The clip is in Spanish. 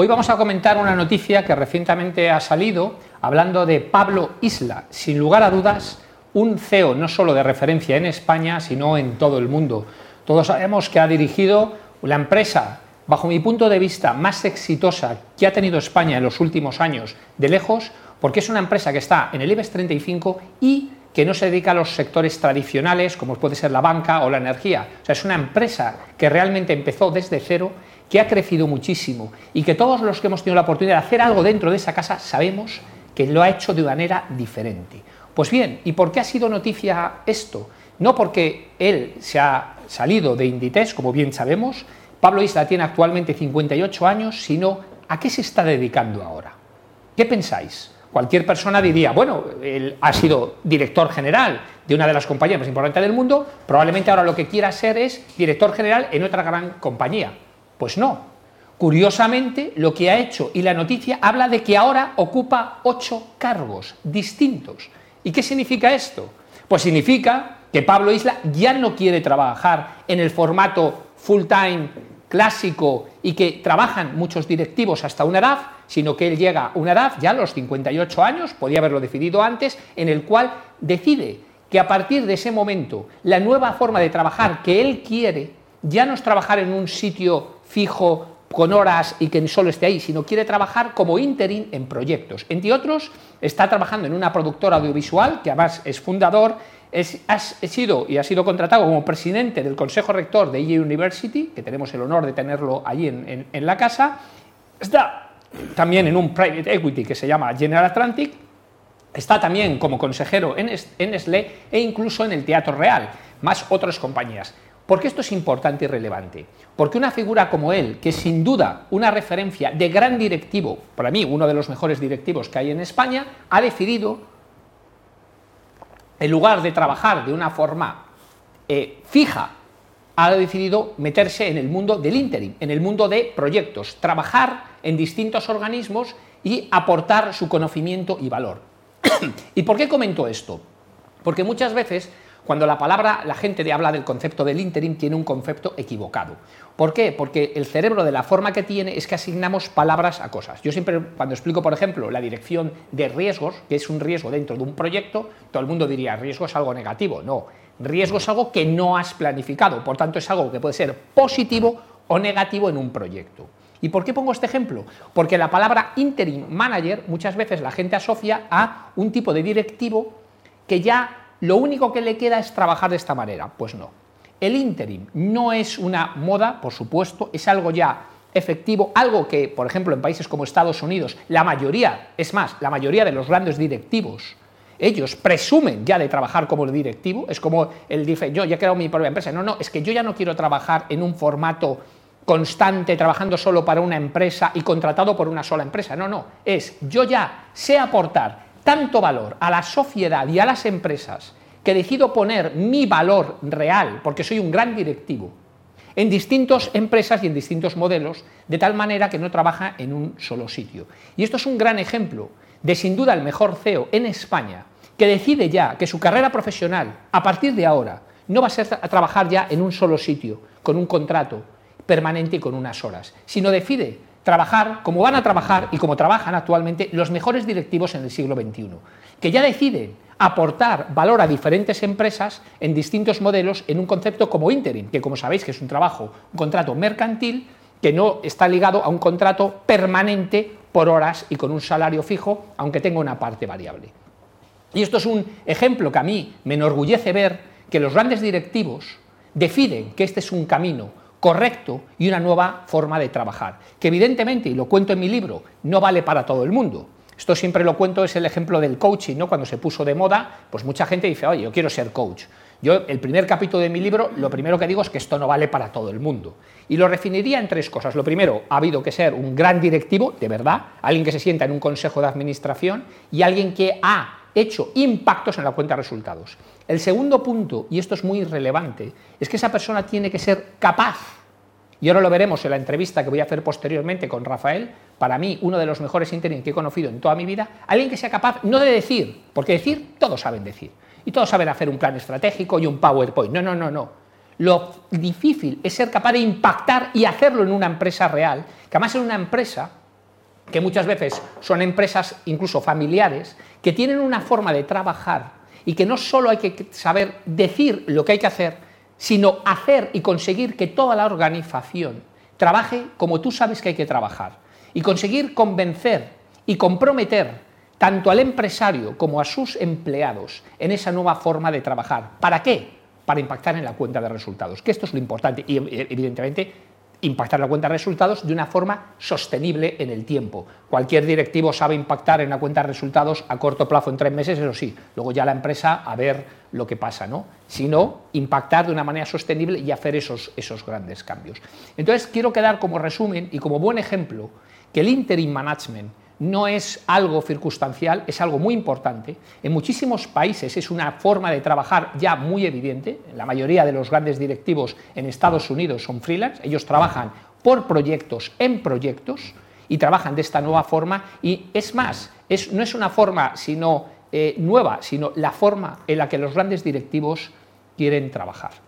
Hoy vamos a comentar una noticia que recientemente ha salido hablando de Pablo Isla, sin lugar a dudas, un CEO no solo de referencia en España, sino en todo el mundo. Todos sabemos que ha dirigido la empresa, bajo mi punto de vista, más exitosa que ha tenido España en los últimos años, de lejos, porque es una empresa que está en el IBEX 35 y que no se dedica a los sectores tradicionales, como puede ser la banca o la energía. O sea, es una empresa que realmente empezó desde cero que ha crecido muchísimo y que todos los que hemos tenido la oportunidad de hacer algo dentro de esa casa sabemos que lo ha hecho de manera diferente. Pues bien, ¿y por qué ha sido noticia esto? No porque él se ha salido de Inditex, como bien sabemos, Pablo Isla tiene actualmente 58 años, sino a qué se está dedicando ahora. ¿Qué pensáis? Cualquier persona diría, bueno, él ha sido director general de una de las compañías más importantes del mundo, probablemente ahora lo que quiera ser es director general en otra gran compañía. Pues no. Curiosamente, lo que ha hecho y la noticia habla de que ahora ocupa ocho cargos distintos. ¿Y qué significa esto? Pues significa que Pablo Isla ya no quiere trabajar en el formato full-time clásico y que trabajan muchos directivos hasta una edad, sino que él llega a una edad, ya a los 58 años, podía haberlo decidido antes, en el cual decide que a partir de ese momento la nueva forma de trabajar que él quiere ya no es trabajar en un sitio fijo con horas y que solo esté ahí, sino quiere trabajar como interim en proyectos. Entre otros, está trabajando en una productora audiovisual, que además es fundador, es, ha sido y ha sido contratado como presidente del Consejo Rector de EA University, que tenemos el honor de tenerlo allí en, la casa, está también en un private equity que se llama General Atlantic, está también como consejero en, en e incluso en el Teatro Real, más otras compañías. ¿Por qué esto es importante y relevante? Porque una figura como él, que sin duda una referencia de gran directivo, para mí uno de los mejores directivos que hay en España, ha decidido, en lugar de trabajar de una forma eh, fija, ha decidido meterse en el mundo del interim, en el mundo de proyectos, trabajar en distintos organismos y aportar su conocimiento y valor. ¿Y por qué comento esto? Porque muchas veces cuando la palabra, la gente habla del concepto del interim, tiene un concepto equivocado. ¿Por qué? Porque el cerebro de la forma que tiene es que asignamos palabras a cosas. Yo siempre, cuando explico, por ejemplo, la dirección de riesgos, que es un riesgo dentro de un proyecto, todo el mundo diría, riesgo es algo negativo. No, riesgo es algo que no has planificado, por tanto es algo que puede ser positivo o negativo en un proyecto. ¿Y por qué pongo este ejemplo? Porque la palabra interim manager muchas veces la gente asocia a un tipo de directivo que ya lo único que le queda es trabajar de esta manera. Pues no. El interim no es una moda, por supuesto, es algo ya efectivo, algo que, por ejemplo, en países como Estados Unidos, la mayoría, es más, la mayoría de los grandes directivos, ellos presumen ya de trabajar como el directivo, es como el dice, yo ya he creado mi propia empresa, no, no, es que yo ya no quiero trabajar en un formato constante, trabajando solo para una empresa y contratado por una sola empresa, no, no, es yo ya sé aportar tanto valor a la sociedad y a las empresas que decido poner mi valor real, porque soy un gran directivo, en distintas empresas y en distintos modelos, de tal manera que no trabaja en un solo sitio. Y esto es un gran ejemplo de sin duda el mejor CEO en España, que decide ya que su carrera profesional, a partir de ahora, no va a ser a trabajar ya en un solo sitio, con un contrato permanente y con unas horas, sino decide trabajar como van a trabajar y como trabajan actualmente los mejores directivos en el siglo XXI, que ya deciden aportar valor a diferentes empresas en distintos modelos en un concepto como interim, que como sabéis que es un trabajo, un contrato mercantil que no está ligado a un contrato permanente por horas y con un salario fijo, aunque tenga una parte variable. Y esto es un ejemplo que a mí me enorgullece ver que los grandes directivos deciden que este es un camino correcto y una nueva forma de trabajar, que evidentemente, y lo cuento en mi libro, no vale para todo el mundo. Esto siempre lo cuento, es el ejemplo del coaching, ¿no? Cuando se puso de moda, pues mucha gente dice, oye, yo quiero ser coach. Yo, el primer capítulo de mi libro, lo primero que digo es que esto no vale para todo el mundo. Y lo definiría en tres cosas. Lo primero, ha habido que ser un gran directivo, de verdad, alguien que se sienta en un consejo de administración y alguien que ha hecho impactos en la cuenta de resultados. El segundo punto, y esto es muy relevante, es que esa persona tiene que ser capaz, y ahora lo veremos en la entrevista que voy a hacer posteriormente con Rafael, para mí uno de los mejores interim que he conocido en toda mi vida, alguien que sea capaz no de decir, porque decir todos saben decir, y todos saben hacer un plan estratégico y un PowerPoint, no, no, no, no. Lo difícil es ser capaz de impactar y hacerlo en una empresa real, que además en una empresa que muchas veces son empresas incluso familiares, que tienen una forma de trabajar y que no solo hay que saber decir lo que hay que hacer, sino hacer y conseguir que toda la organización trabaje como tú sabes que hay que trabajar y conseguir convencer y comprometer tanto al empresario como a sus empleados en esa nueva forma de trabajar. ¿Para qué? Para impactar en la cuenta de resultados, que esto es lo importante y evidentemente impactar la cuenta de resultados de una forma sostenible en el tiempo. Cualquier directivo sabe impactar en la cuenta de resultados a corto plazo, en tres meses, eso sí, luego ya la empresa a ver lo que pasa, ¿no? Sino impactar de una manera sostenible y hacer esos, esos grandes cambios. Entonces, quiero quedar como resumen y como buen ejemplo que el interim management no es algo circunstancial, es algo muy importante. En muchísimos países es una forma de trabajar ya muy evidente. La mayoría de los grandes directivos en Estados Unidos son freelance, ellos trabajan por proyectos en proyectos y trabajan de esta nueva forma y es más, no es una forma sino eh, nueva, sino la forma en la que los grandes directivos quieren trabajar.